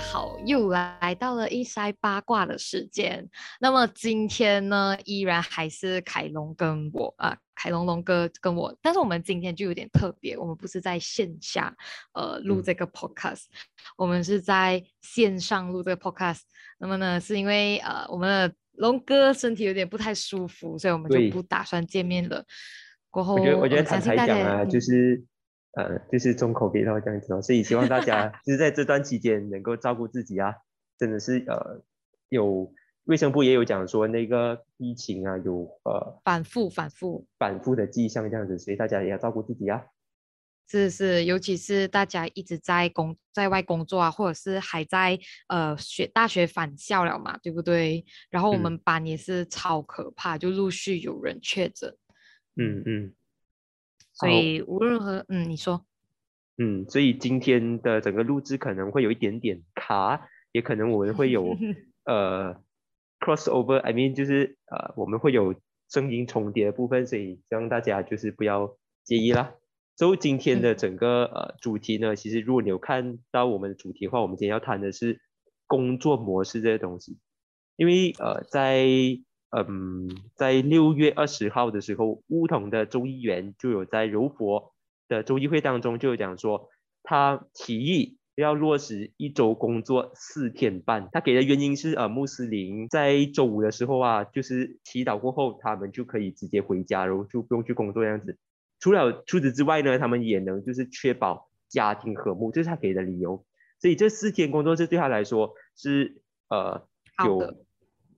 好，又来到了一塞八卦的时间。那么今天呢，依然还是凯龙跟我啊，凯龙龙哥跟我，但是我们今天就有点特别，我们不是在线下呃录这个 podcast，我们是在线上录这个 podcast。那么呢，是因为呃我们的龙哥身体有点不太舒服，所以我们就不打算见面了。过后，我觉得我觉得坦白讲啊，就是。呃，就是中口别到这样子哦，所以希望大家 就是在这段期间能够照顾自己啊，真的是呃，有卫生部也有讲说那个疫情啊有呃反复反复反复的迹象这样子，所以大家也要照顾自己啊。是是，尤其是大家一直在工在外工作啊，或者是还在呃学大学返校了嘛，对不对？然后我们班也是超可怕，就陆续有人确诊。嗯嗯。所以无论如何，嗯，你说，嗯，所以今天的整个录制可能会有一点点卡，也可能我们会有 呃 crossover，I mean 就是呃我们会有声音重叠的部分，所以希望大家就是不要介意啦。所以今天的整个呃主题呢，其实如果你有看到我们的主题的话，我们今天要谈的是工作模式这些东西，因为呃在。嗯，在六月二十号的时候，乌统的州议员就有在柔佛的州议会当中就有讲说，他提议要落实一周工作四天半。他给的原因是，呃，穆斯林在周五的时候啊，就是祈祷过后，他们就可以直接回家，然后就不用去工作这样子。除了除此之外呢，他们也能就是确保家庭和睦，这是他给的理由。所以这四天工作是对他来说是呃有。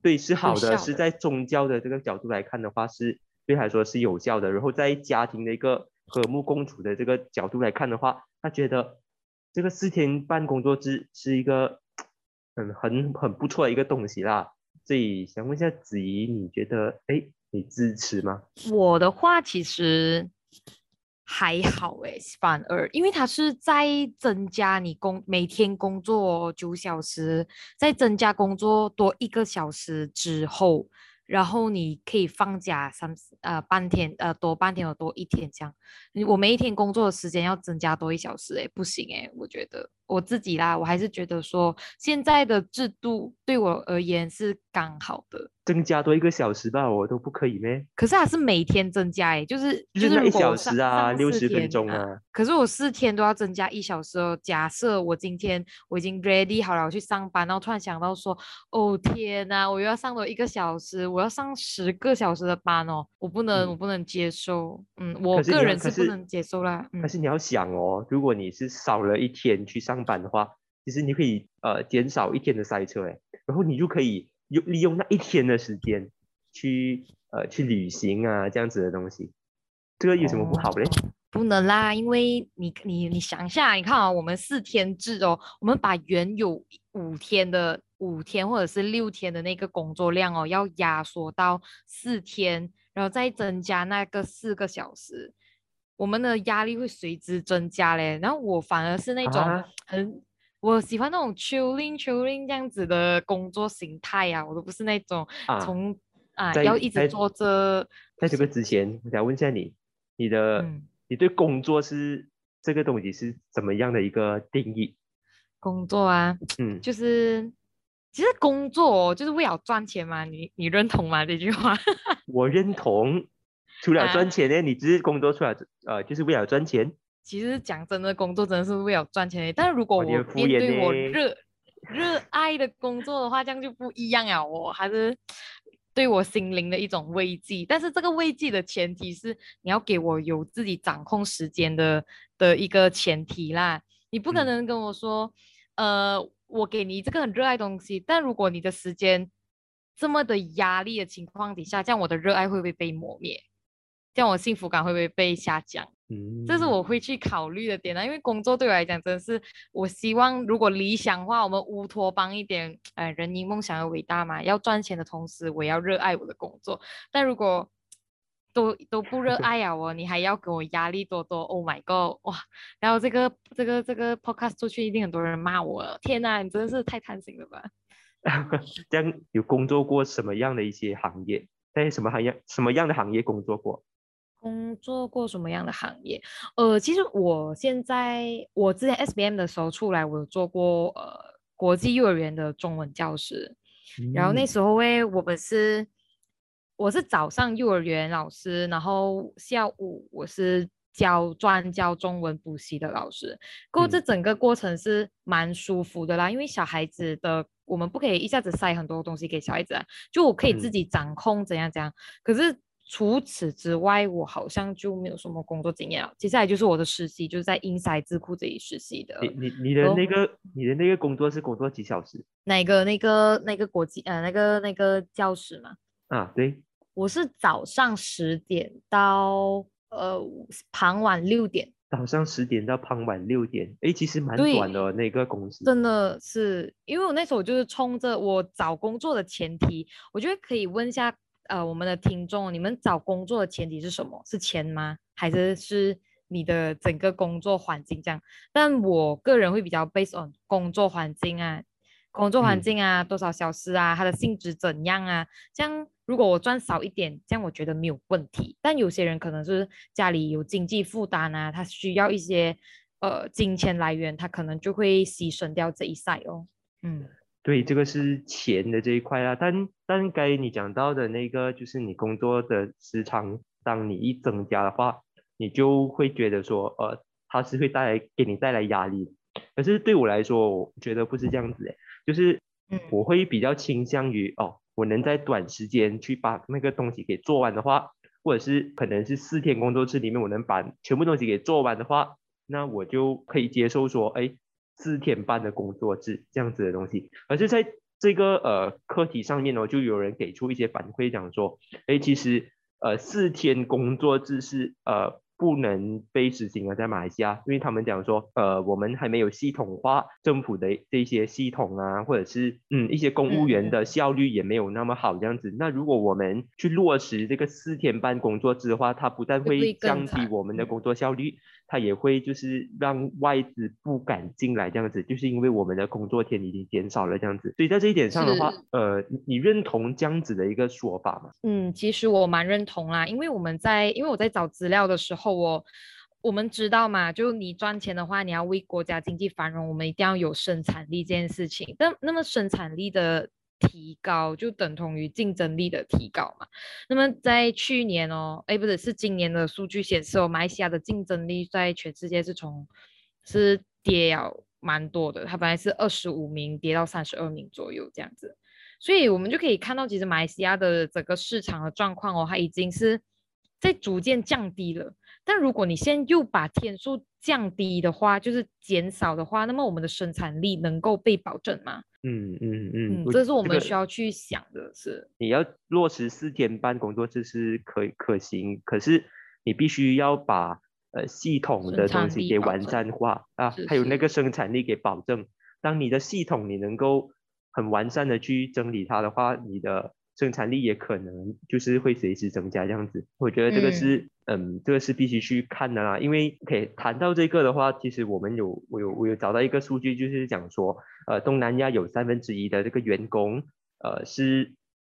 对，是好的，是在宗教的这个角度来看的话，是对他来说是有效的。然后在家庭的一个和睦共处的这个角度来看的话，他觉得这个四天半工作制是一个很很很不错的一个东西啦。所以想问一下子怡，你觉得哎，你支持吗？我的话其实。还好诶，反而因为它是在增加你工每天工作九小时，在增加工作多一个小时之后，然后你可以放假三呃半天呃多半天或多一天这样。我每一天工作的时间要增加多一小时诶，不行诶，我觉得。我自己啦，我还是觉得说现在的制度对我而言是刚好的，增加多一个小时吧，我都不可以咩？可是还是每天增加诶，就是就是一小时啊，六十分钟啊。可是我四天都要增加一小时哦。假设我今天我已经 ready 好了，我去上班，然后突然想到说，哦天哪，我又要上多一个小时，我要上十个小时的班哦，我不能，我不能接受。嗯，我个人是不能接受啦。但是你要想哦，如果你是少了一天去上。班的话，其实你可以呃减少一天的塞车诶，然后你就可以用利用那一天的时间去呃去旅行啊这样子的东西，这个有什么不好嘞？不能啦，因为你你你想一下，你看啊，我们四天制哦，我们把原有五天的五天或者是六天的那个工作量哦，要压缩到四天，然后再增加那个四个小时。我们的压力会随之增加嘞，然后我反而是那种很我喜欢那种 chilling chilling 这样子的工作形态呀，我都不是那种从啊要一直坐着。在这个之前，我想问一下你，你的你对工作是这个东西是怎么样的一个定义？工作啊，嗯，就是其实工作就是为了赚钱嘛，你你认同吗这句话？我认同。除了赚钱呢，你只是工作出来，呃，就是为了赚钱。其实讲真的，工作真的是为了赚钱的。但是如果我面对我热热爱的工作的话，这样就不一样啊！我还是对我心灵的一种慰藉。但是这个慰藉的前提是你要给我有自己掌控时间的的一个前提啦。你不可能跟我说，呃，我给你这个很热爱东西，但如果你的时间这么的压力的情况底下，这样我的热爱会不会被磨灭？这样我幸福感会不会被下降？嗯，这是我会去考虑的点啊。因为工作对我来讲，真的是我希望，如果理想化，我们乌托邦一点，哎，人因梦想而伟大嘛。要赚钱的同时，我要热爱我的工作。但如果都都不热 爱啊，我你还要给我压力多多？Oh my god！哇，然后这个这个这个 podcast 出去，一定很多人骂我。天哪，你真的是太贪心了吧？这样有工作过什么样的一些行业？在什么行业？什么样的行业工作过？工作过什么样的行业？呃，其实我现在我之前 S B M 的时候出来，我有做过呃国际幼儿园的中文教师。然后那时候诶，我们是我是早上幼儿园老师，然后下午我是教专教中文补习的老师。过这整个过程是蛮舒服的啦，因为小孩子的我们不可以一下子塞很多东西给小孩子啊，就我可以自己掌控怎样怎样。可是。除此之外，我好像就没有什么工作经验了。接下来就是我的实习，就是在英才智库这里实习的。你你你的那个你的那个工作是工作几小时？哪个那个那个国际呃那个那个教室嘛？啊，对，我是早上十点到呃傍晚六点。早上十点到傍晚六点，哎，其实蛮短的那个公司。真的是，因为我那时候就是冲着我找工作的前提，我觉得可以问一下。呃，我们的听众，你们找工作的前提是什么？是钱吗？还是是你的整个工作环境这样？但我个人会比较 based on 工作环境啊，工作环境啊，多少小时啊，它的性质怎样啊？这样如果我赚少一点，这样我觉得没有问题。但有些人可能是家里有经济负担啊，他需要一些呃金钱来源，他可能就会牺牲掉这一赛哦。嗯。对，这个是钱的这一块啦，但但该你讲到的那个，就是你工作的时长，当你一增加的话，你就会觉得说，呃，它是会带来给你带来压力。可是对我来说，我觉得不是这样子，就是我会比较倾向于，哦，我能在短时间去把那个东西给做完的话，或者是可能是四天工作制里面我能把全部东西给做完的话，那我就可以接受说，哎。四天半的工作制这样子的东西，而是在这个呃课题上面呢，就有人给出一些反馈，讲说，哎，其实呃四天工作制是呃。不能被实行了，在马来西亚，因为他们讲说，呃，我们还没有系统化政府的这些系统啊，或者是嗯一些公务员的效率也没有那么好这样子。那如果我们去落实这个四天半工作制的话，它不但会降低我们的工作效率，它也会就是让外资不敢进来这样子，就是因为我们的工作天已经减少了这样子。所以在这一点上的话，呃，你认同这样子的一个说法吗？嗯，其实我蛮认同啦，因为我们在因为我在找资料的时候。我我们知道嘛，就你赚钱的话，你要为国家经济繁荣，我们一定要有生产力这件事情。但那么生产力的提高，就等同于竞争力的提高嘛。那么在去年哦，哎，不是，是今年的数据显示，哦，马来西亚的竞争力在全世界是从是跌了蛮多的，它本来是二十五名，跌到三十二名左右这样子。所以我们就可以看到，其实马来西亚的整个市场的状况哦，它已经是在逐渐降低了。但如果你现在又把天数降低的话，就是减少的话，那么我们的生产力能够被保证吗？嗯嗯嗯，这是我们需要去想的是，你要落实四天半工作制是可可行，可是你必须要把呃系统的东西给完善化啊，还有那个生产力给保证。当你的系统你能够很完善的去整理它的话，你的。生产力也可能就是会随时增加这样子，我觉得这个是，嗯，这个是必须去看的啦。因为，OK，谈到这个的话，其实我们有，我有，我有找到一个数据，就是讲说，呃，东南亚有三分之一的这个员工，呃，是，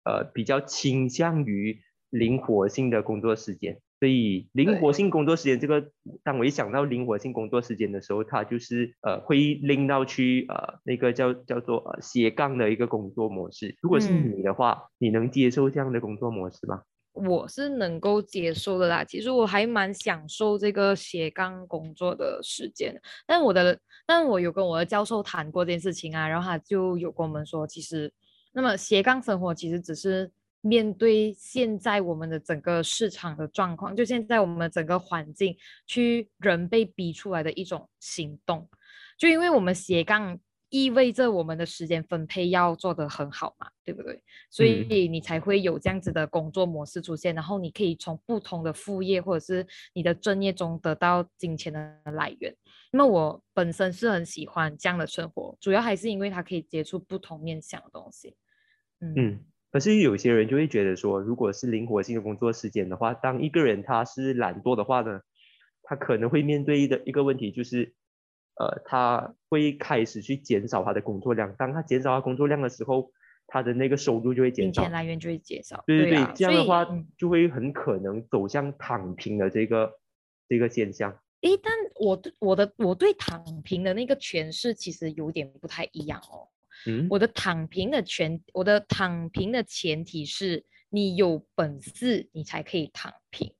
呃，比较倾向于灵活性的工作时间。所以灵活性工作时间这个，当我一想到灵活性工作时间的时候，它就是呃会拎到去呃那个叫叫做呃斜杠的一个工作模式。如果是你的话，你能接受这样的工作模式吗？我是能够接受的啦。其实我还蛮享受这个斜杠工作的时间。但我的，但我有跟我的教授谈过这件事情啊，然后他就有跟我们说，其实那么斜杠生活其实只是。面对现在我们的整个市场的状况，就现在我们整个环境，去人被逼出来的一种行动，就因为我们斜杠意味着我们的时间分配要做得很好嘛，对不对？所以你才会有这样子的工作模式出现，然后你可以从不同的副业或者是你的正业中得到金钱的来源。那么我本身是很喜欢这样的生活，主要还是因为它可以接触不同面向的东西。嗯。可是有些人就会觉得说，如果是灵活性的工作时间的话，当一个人他是懒惰的话呢，他可能会面对的一个问题就是，呃，他会开始去减少他的工作量。当他减少他工作量的时候，他的那个收入就会减少，金钱来源就会减少。对对对，这样的话就会很可能走向躺平的这个这个现象。诶，但我对我的我对躺平的那个诠释其实有点不太一样哦。嗯，我的躺平的前，我的躺平的前提是你有本事，你才可以躺平。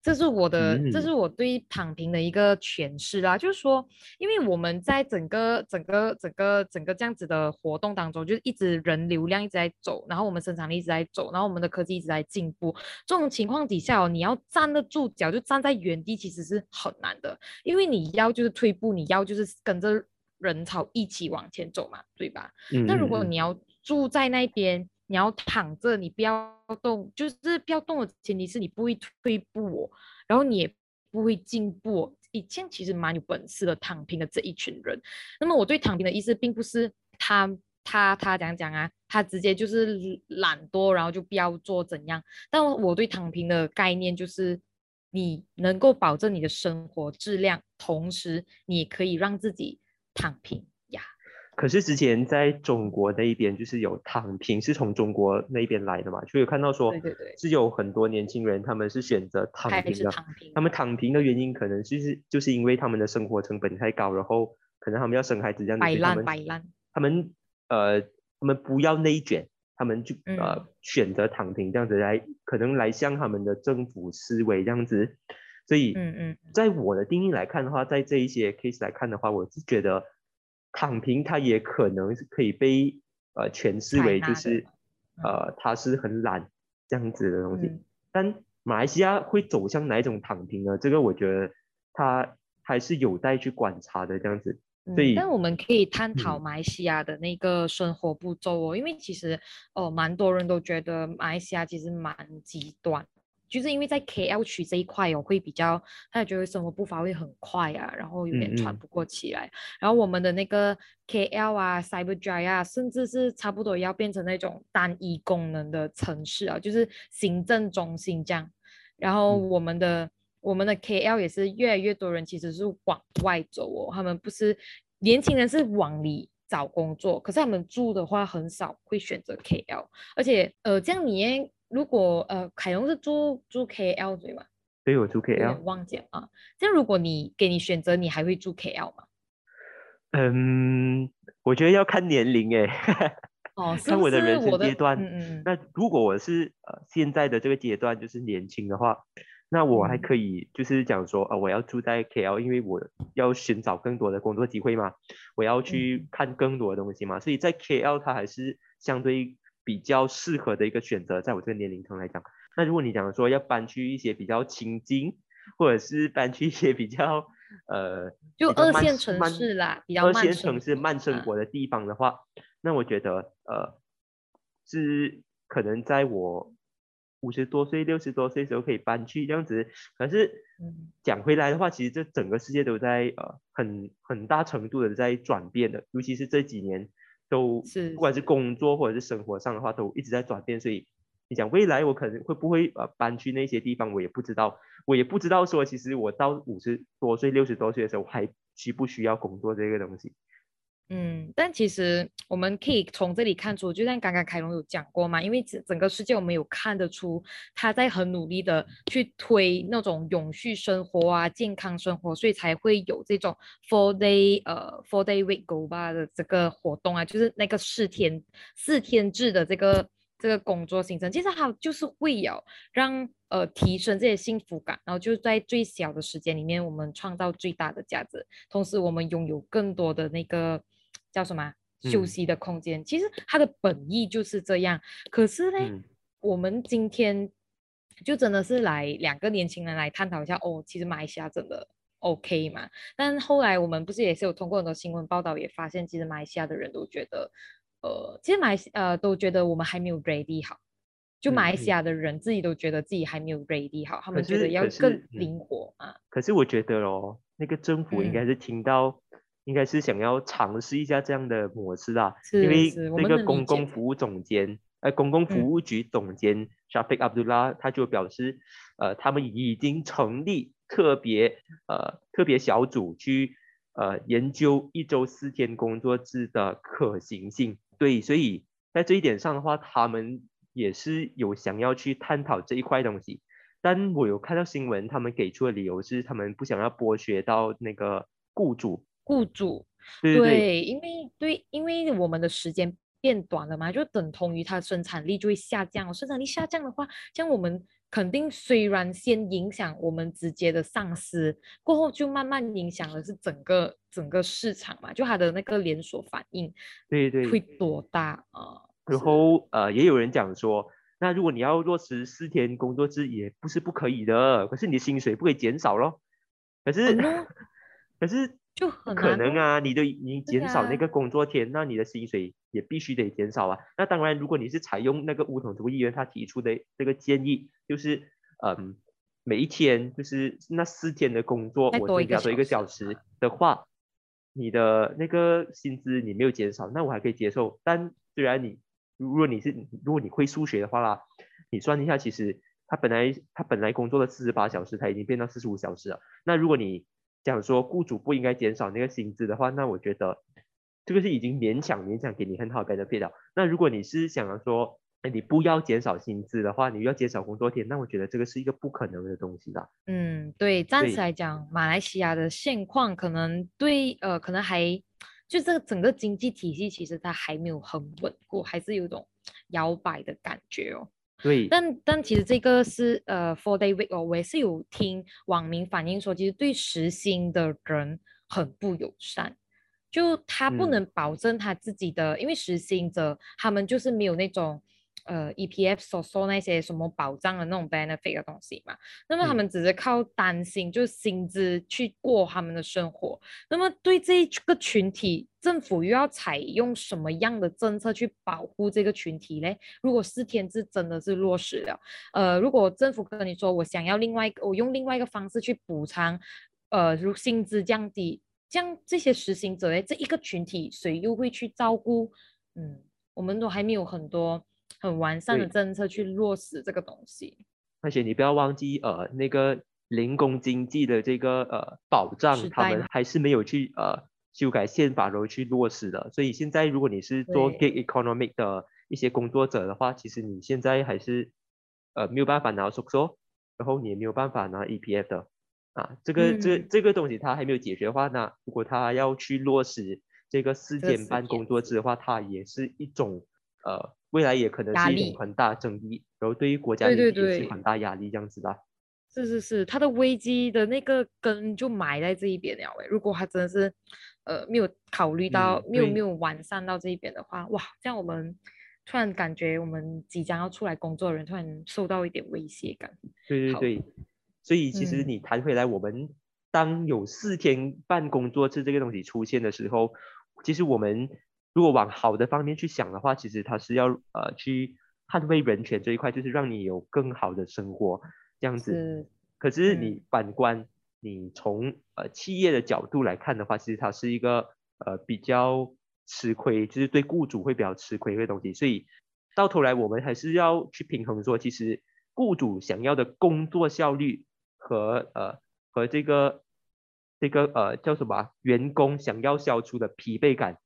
这是我的，这是我对躺平的一个诠释啦。就是说，因为我们在整个、整个、整个、整个这样子的活动当中，就是一直人流量一直在走，然后我们生产力一直在走，然后我们的科技一直在进步。这种情况底下哦，你要站得住脚，就站在原地，其实是很难的。因为你要就是退步，你要就是跟着人潮一起往前走嘛，对吧？那如果你要住在那边。你要躺着，你不要动，就是不要动的前提是你不会退步，然后你也不会进步。以前其实蛮有本事的躺平的这一群人。那么我对躺平的意思，并不是他他他讲讲啊，他直接就是懒惰，然后就不要做怎样。但我对躺平的概念就是，你能够保证你的生活质量，同时你可以让自己躺平呀。可是之前在中国那一边，就是有躺平，是从中国那边来的嘛，就有看到说，对对对，是有很多年轻人他们是选择躺平的。他们躺平的原因，可能就是就是因为他们的生活成本太高，然后可能他们要生孩子这样子，摆烂摆烂。他们呃，他们不要内卷，他们就呃选择躺平这样子来，可能来向他们的政府思维这样子。所以，嗯嗯，在我的定义来看的话，在这一些 case 来看的话，我是觉得。躺平，它也可能是可以被呃诠释为就是呃，它是很懒这样子的东西。但马来西亚会走向哪一种躺平呢？这个我觉得它还是有待去观察的这样子。所以，但我们可以探讨马来西亚的那个生活步骤哦，因为其实哦，蛮多人都觉得马来西亚其实蛮极端。就是因为在 KL 区这一块哦，会比较，他也觉得生活步伐会很快啊，然后有点喘不过气来。然后我们的那个 KL 啊，Cyberjaya 啊，甚至是差不多要变成那种单一功能的城市啊，就是行政中心这样。然后我们的我们的 KL 也是越来越多人其实是往外走哦，他们不是年轻人是往里找工作，可是他们住的话很少会选择 KL，而且呃这样你。如果呃，凯荣是住住 KL 对吗？对，我住 KL。忘记啊，这样如果你给你选择，你还会住 KL 吗？嗯，我觉得要看年龄哎。哦，看我的人生阶段。嗯嗯。那如果我是呃现在的这个阶段就是年轻的话，那我还可以就是讲说啊，我要住在 KL，因为我要寻找更多的工作机会嘛，我要去看更多的东西嘛，所以在 KL 它还是相对。比较适合的一个选择，在我这个年龄层来讲，那如果你讲说要搬去一些比较清静，或者是搬去一些比较呃，就二线城市啦，比较二线城市慢生活的地方的话，那我觉得呃，是可能在我五十多岁、六十多岁时候可以搬去这样子。可是讲回来的话，其实这整个世界都在呃很很大程度的在转变的，尤其是这几年。都是不管是工作或者是生活上的话，都一直在转变。所以你讲未来我可能会不会呃搬去那些地方，我也不知道。我也不知道说，其实我到五十多岁、六十多岁的时候，还需不需要工作这个东西。嗯，但其实我们可以从这里看出，就像刚刚凯龙有讲过嘛，因为整整个世界我们有看得出他在很努力的去推那种永续生活啊、健康生活，所以才会有这种 four day 呃 four day week go 吧的这个活动啊，就是那个四天四天制的这个这个工作行程，其实它就是会有让呃提升这些幸福感，然后就是在最小的时间里面，我们创造最大的价值，同时我们拥有更多的那个。叫什么休息的空间？其实它的本意就是这样。可是呢，我们今天就真的是来两个年轻人来探讨一下哦。其实马来西亚真的 OK 嘛？但后来我们不是也是有通过很多新闻报道，也发现其实马来西亚的人都觉得，呃，其实马来西呃都觉得我们还没有 ready 好。就马来西亚的人自己都觉得自己还没有 ready 好，他们觉得要更灵活啊。可是我觉得哦，那个政府应该是听到。应该是想要尝试一下这样的模式啦，因为那个公共服务总监，呃，公共服务局总监 Shafiq Abdullah 他就表示，呃，他们已经成立特别呃特别小组去呃研究一周四天工作制的可行性。对，所以在这一点上的话，他们也是有想要去探讨这一块东西。但我有看到新闻，他们给出的理由是他们不想要剥削到那个雇主。雇主对对，因为对，因为我们的时间变短了嘛，就等同于它的生产力就会下降。生产力下降的话，像我们肯定虽然先影响我们直接的上司，过后就慢慢影响的是整个整个市场嘛，就它的那个连锁反应，对对，会多大啊？然后呃，也有人讲说，那如果你要落实四天工作制，也不是不可以的，可是你的薪水不可以减少咯。可是 可是就很可能啊，你的你减少那个工作天，那你的薪水也必须得减少啊。那当然，如果你是采用那个乌统图议员他提出的这个建议，就是嗯，每一天就是那四天的工作，我增加多一个小时的话，你的那个薪资你没有减少，那我还可以接受。但虽然你如果你是如果你会数学的话啦，你算一下，其实他本来他本来工作的四十八小时，他已经变到四十五小时了。那如果你讲说雇主不应该减少那个薪资的话，那我觉得这个是已经勉强勉强给你很好的 benefit 了。那如果你是想要说，哎，你不要减少薪资的话，你要减少工作天，那我觉得这个是一个不可能的东西啦。嗯，对，暂时来讲，马来西亚的现况可能对，呃，可能还就这个整个经济体系其实它还没有很稳固，还是有种摇摆的感觉哦。对，但但其实这个是呃，four day week 哦，我也是有听网民反映说，其实对实薪的人很不友善，就他不能保证他自己的，因为实薪者他们就是没有那种。呃，EPF 所说那些什么保障的那种 benefit 的东西嘛，那么他们只是靠担心，就是薪资去过他们的生活。那么对这一个群体，政府又要采用什么样的政策去保护这个群体嘞？如果四天制真的是落实了，呃，如果政府跟你说我想要另外一个，我用另外一个方式去补偿，呃，如薪资降低，像这些实行者嘞，这一个群体谁又会去照顾？嗯，我们都还没有很多。很完善的政策去落实这个东西，而且你不要忘记，呃，那个零工经济的这个呃保障，他们还是没有去呃修改宪法然后去落实的。所以现在如果你是做 gig economic 的一些工作者的话，其实你现在还是呃没有办法拿收收，然后你也没有办法拿 EPF 的啊。这个这这个东西它还没有解决的话，那如果他要去落实这个四天半工作制的话，它也是一种呃。未来也可能是一种很大争议，然后对于国家也是很大压力，这样子的。是是是，它的危机的那个根就埋在这一边了。如果它真的是呃没有考虑到，没有没有完善到这一边的话，哇，这样我们突然感觉我们即将要出来工作的人突然受到一点威胁感。对对对，所以其实你谈回来，我们当有四天半工作制这个东西出现的时候，其实我们。如果往好的方面去想的话，其实它是要呃去捍卫人权这一块，就是让你有更好的生活这样子。可是你反观，你从呃企业的角度来看的话，其实它是一个呃比较吃亏，就是对雇主会比较吃亏的东西。所以到头来，我们还是要去平衡说，其实雇主想要的工作效率和呃和这个这个呃叫什么员工想要消除的疲惫感。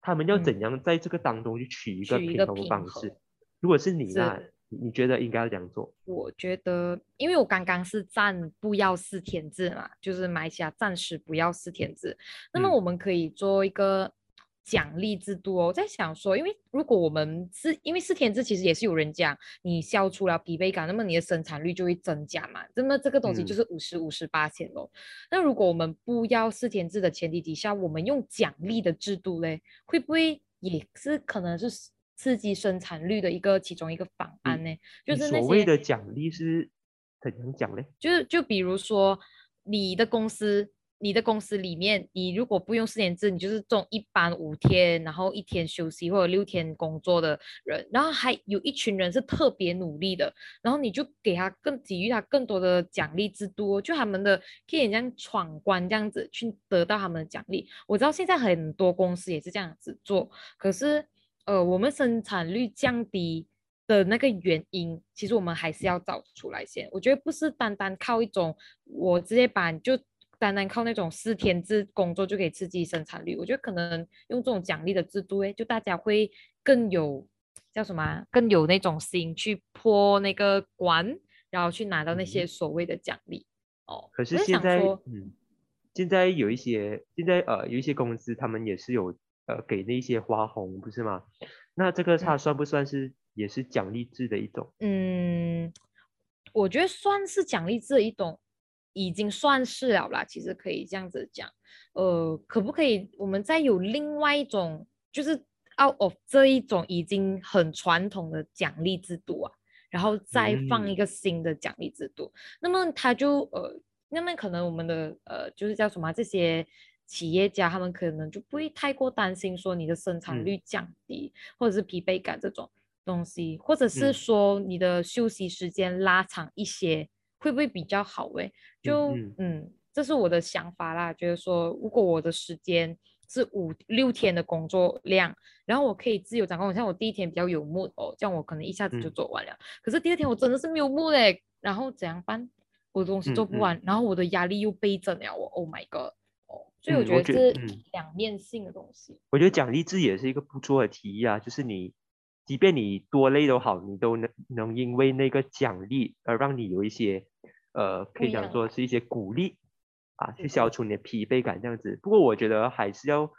他们要怎样在这个当中去取一个平衡的方式？如果是你呢，你觉得应该要怎样做？我觉得，因为我刚刚是暂不要四天制嘛，就是买家暂时不要四天制，那么我们可以做一个。奖励制度哦，我在想说，因为如果我们是因为四天制，其实也是有人讲，你消除了疲惫感，那么你的生产率就会增加嘛。那么这个东西就是五十五十八千咯。那如果我们不要四天制的前提底下，我们用奖励的制度嘞，会不会也是可能是刺激生产率的一个其中一个方案呢？就是所谓的奖励是怎样讲嘞？就是就比如说你的公司。你的公司里面，你如果不用四年制，你就是中一般五天，然后一天休息或者六天工作的人，然后还有一群人是特别努力的，然后你就给他更给予他更多的奖励制度，就他们的可以这样闯关这样子去得到他们的奖励。我知道现在很多公司也是这样子做，可是呃，我们生产率降低的那个原因，其实我们还是要找出来先。我觉得不是单单靠一种我直接把就。单单靠那种四天制工作就可以刺激生产率，我觉得可能用这种奖励的制度，哎，就大家会更有叫什么，更有那种心去破那个关，然后去拿到那些所谓的奖励。哦，可是现在，嗯，现在有一些现在呃有一些公司他们也是有呃给那些花红，不是吗？那这个它算不算是也是奖励制的一种？嗯，我觉得算是奖励制的一种，已经算是了啦。其实可以这样子讲，呃，可不可以我们再有另外一种，就是 out of 这一种已经很传统的奖励制度啊，然后再放一个新的奖励制度，那么他就呃。那么可能我们的呃，就是叫什么这些企业家，他们可能就不会太过担心说你的生产率降低，或者是疲惫感这种东西，或者是说你的休息时间拉长一些，会不会比较好？诶，就嗯，这是我的想法啦，觉得说如果我的时间是五六天的工作量，然后我可以自由掌控，像我第一天比较有目哦，这样我可能一下子就做完了，可是第二天我真的是没有目嘞，然后怎样办？我的东西做不完，然后我的压力又倍增了。我 Oh my God！哦，所以我觉得是两面性的东西。我觉得奖励制也是一个不错的提议啊，就是你，即便你多累都好，你都能能因为那个奖励而让你有一些，呃，可以讲说是一些鼓励啊，去消除你的疲惫感这样子。不过我觉得还是要，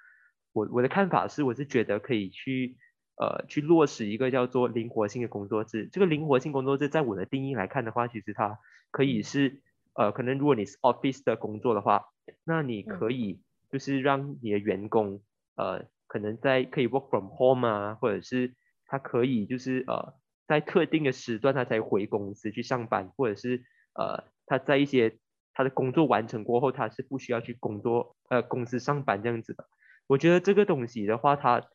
我我的看法是，我是觉得可以去，呃，去落实一个叫做灵活性的工作制。这个灵活性工作制，在我的定义来看的话，其实它。可以是，呃，可能如果你是 office 的工作的话，那你可以就是让你的员工，呃，可能在可以 work from home 啊，或者是他可以就是呃，在特定的时段他才回公司去上班，或者是呃，他在一些他的工作完成过后，他是不需要去工作呃公司上班这样子的。我觉得这个东西的话，它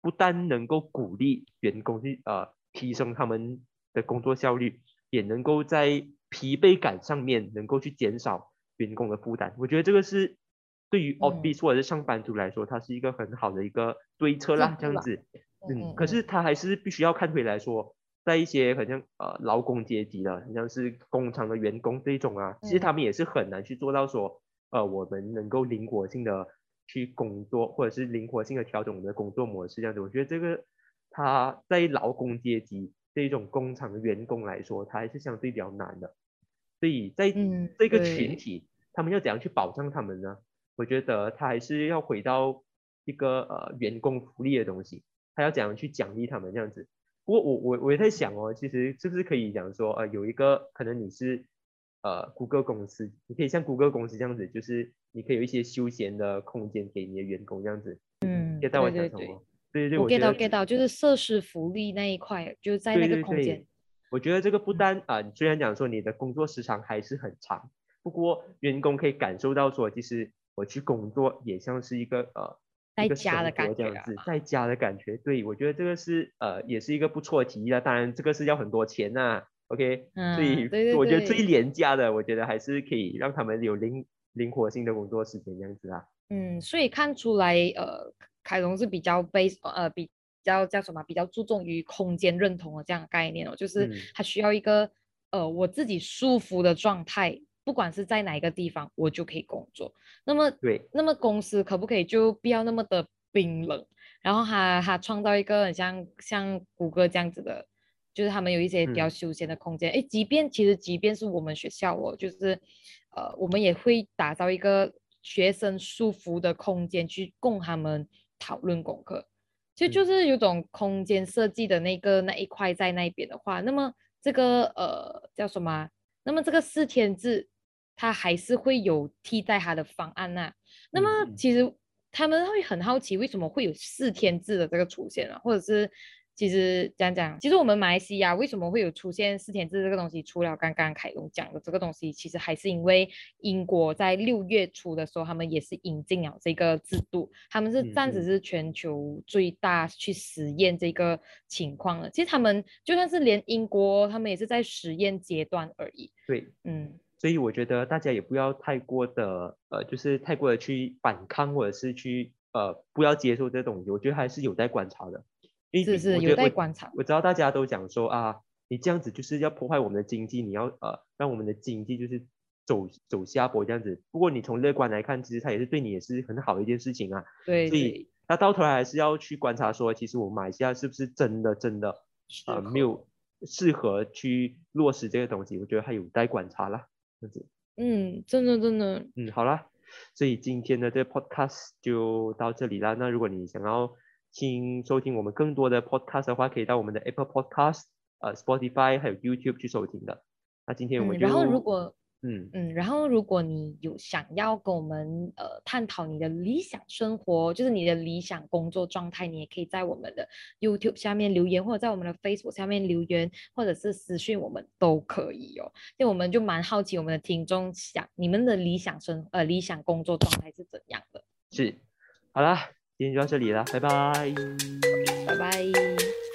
不但能够鼓励员工去呃提升他们的工作效率，也能够在疲惫感上面能够去减少员工的负担，我觉得这个是对于 office 或者是上班族来说，它是一个很好的一个对策啦，这样子。嗯，可是他还是必须要看回来说，在一些好像呃劳工阶级的，好像是工厂的员工这种啊，其实他们也是很难去做到说，呃，我们能够灵活性的去工作，或者是灵活性的调整我们的工作模式这样子。我觉得这个他在劳工阶级这种工厂的员工来说，他还是相对比较难的。所以在这个群体，他们要怎样去保障他们呢？我觉得他还是要回到一个呃员工福利的东西，他要怎样去奖励他们这样子。不过我我我也在想哦，其实是不是可以讲说呃有一个可能你是呃谷歌公司，你可以像谷歌公司这样子，就是你可以有一些休闲的空间给你的员工这样子。嗯，对对对，对对，我 get 到 get 到，就是设施福利那一块，就是在那个空间。我觉得这个不单啊，虽然讲说你的工作时长还是很长，不过员工可以感受到说，其实我去工作也像是一个呃在家的感觉，这样子在家的感觉。对，我觉得这个是呃也是一个不错的提议啊。当然这个是要很多钱呐，OK，所以我觉得最廉价的，我觉得还是可以让他们有灵灵活性的工作时间这样子啊。嗯，所以看出来呃，凯龙是比较被呃比。较叫什么？比较注重于空间认同的这样的概念哦，就是他需要一个呃我自己舒服的状态，不管是在哪一个地方，我就可以工作。那么对，那么公司可不可以就不要那么的冰冷？然后他他创造一个很像像谷歌这样子的，就是他们有一些比较休闲的空间。哎，即便其实即便是我们学校哦，就是呃我们也会打造一个学生舒服的空间去供他们讨论功课。其实就是有种空间设计的那个那一块在那边的话，那么这个呃叫什么？那么这个四天制，它还是会有替代他的方案呐。那么其实他们会很好奇，为什么会有四天制的这个出现啊？或者是？其实讲讲，其实我们马来西亚为什么会有出现四天制这个东西？除了刚刚凯龙讲的这个东西，其实还是因为英国在六月初的时候，他们也是引进了这个制度，他们是暂时是全球最大去实验这个情况了。其实他们就算是连英国，他们也是在实验阶段而已。对，嗯，所以我觉得大家也不要太过的呃，就是太过的去反抗或者是去呃不要接受这东西，我觉得还是有待观察的。是是有待观察。我知道大家都讲说啊，你这样子就是要破坏我们的经济，你要呃让我们的经济就是走走下坡这样子。不过你从乐观来看，其实它也是对你也是很好的一件事情啊。对。所以那到头来还是要去观察说，其实我们马来西亚是不是真的真的呃没有适合去落实这个东西？我觉得还有待观察啦。这样子。嗯，真的真的。嗯，好啦。所以今天的这个 podcast 就到这里啦。那如果你想要听收听我们更多的 podcast 的话，可以到我们的 Apple Podcast、呃 Spotify 还有 YouTube 去收听的。那今天我们就然后如果嗯嗯，然后如果你有想要跟我们呃探讨你的理想生活，就是你的理想工作状态，你也可以在我们的 YouTube 下面留言，或者在我们的 Facebook 下面留言，或者是私信我们都可以哦。因为我们就蛮好奇我们的听众想你们的理想生呃理想工作状态是怎样的。是，好啦，今天就到这里了，拜拜。拜拜。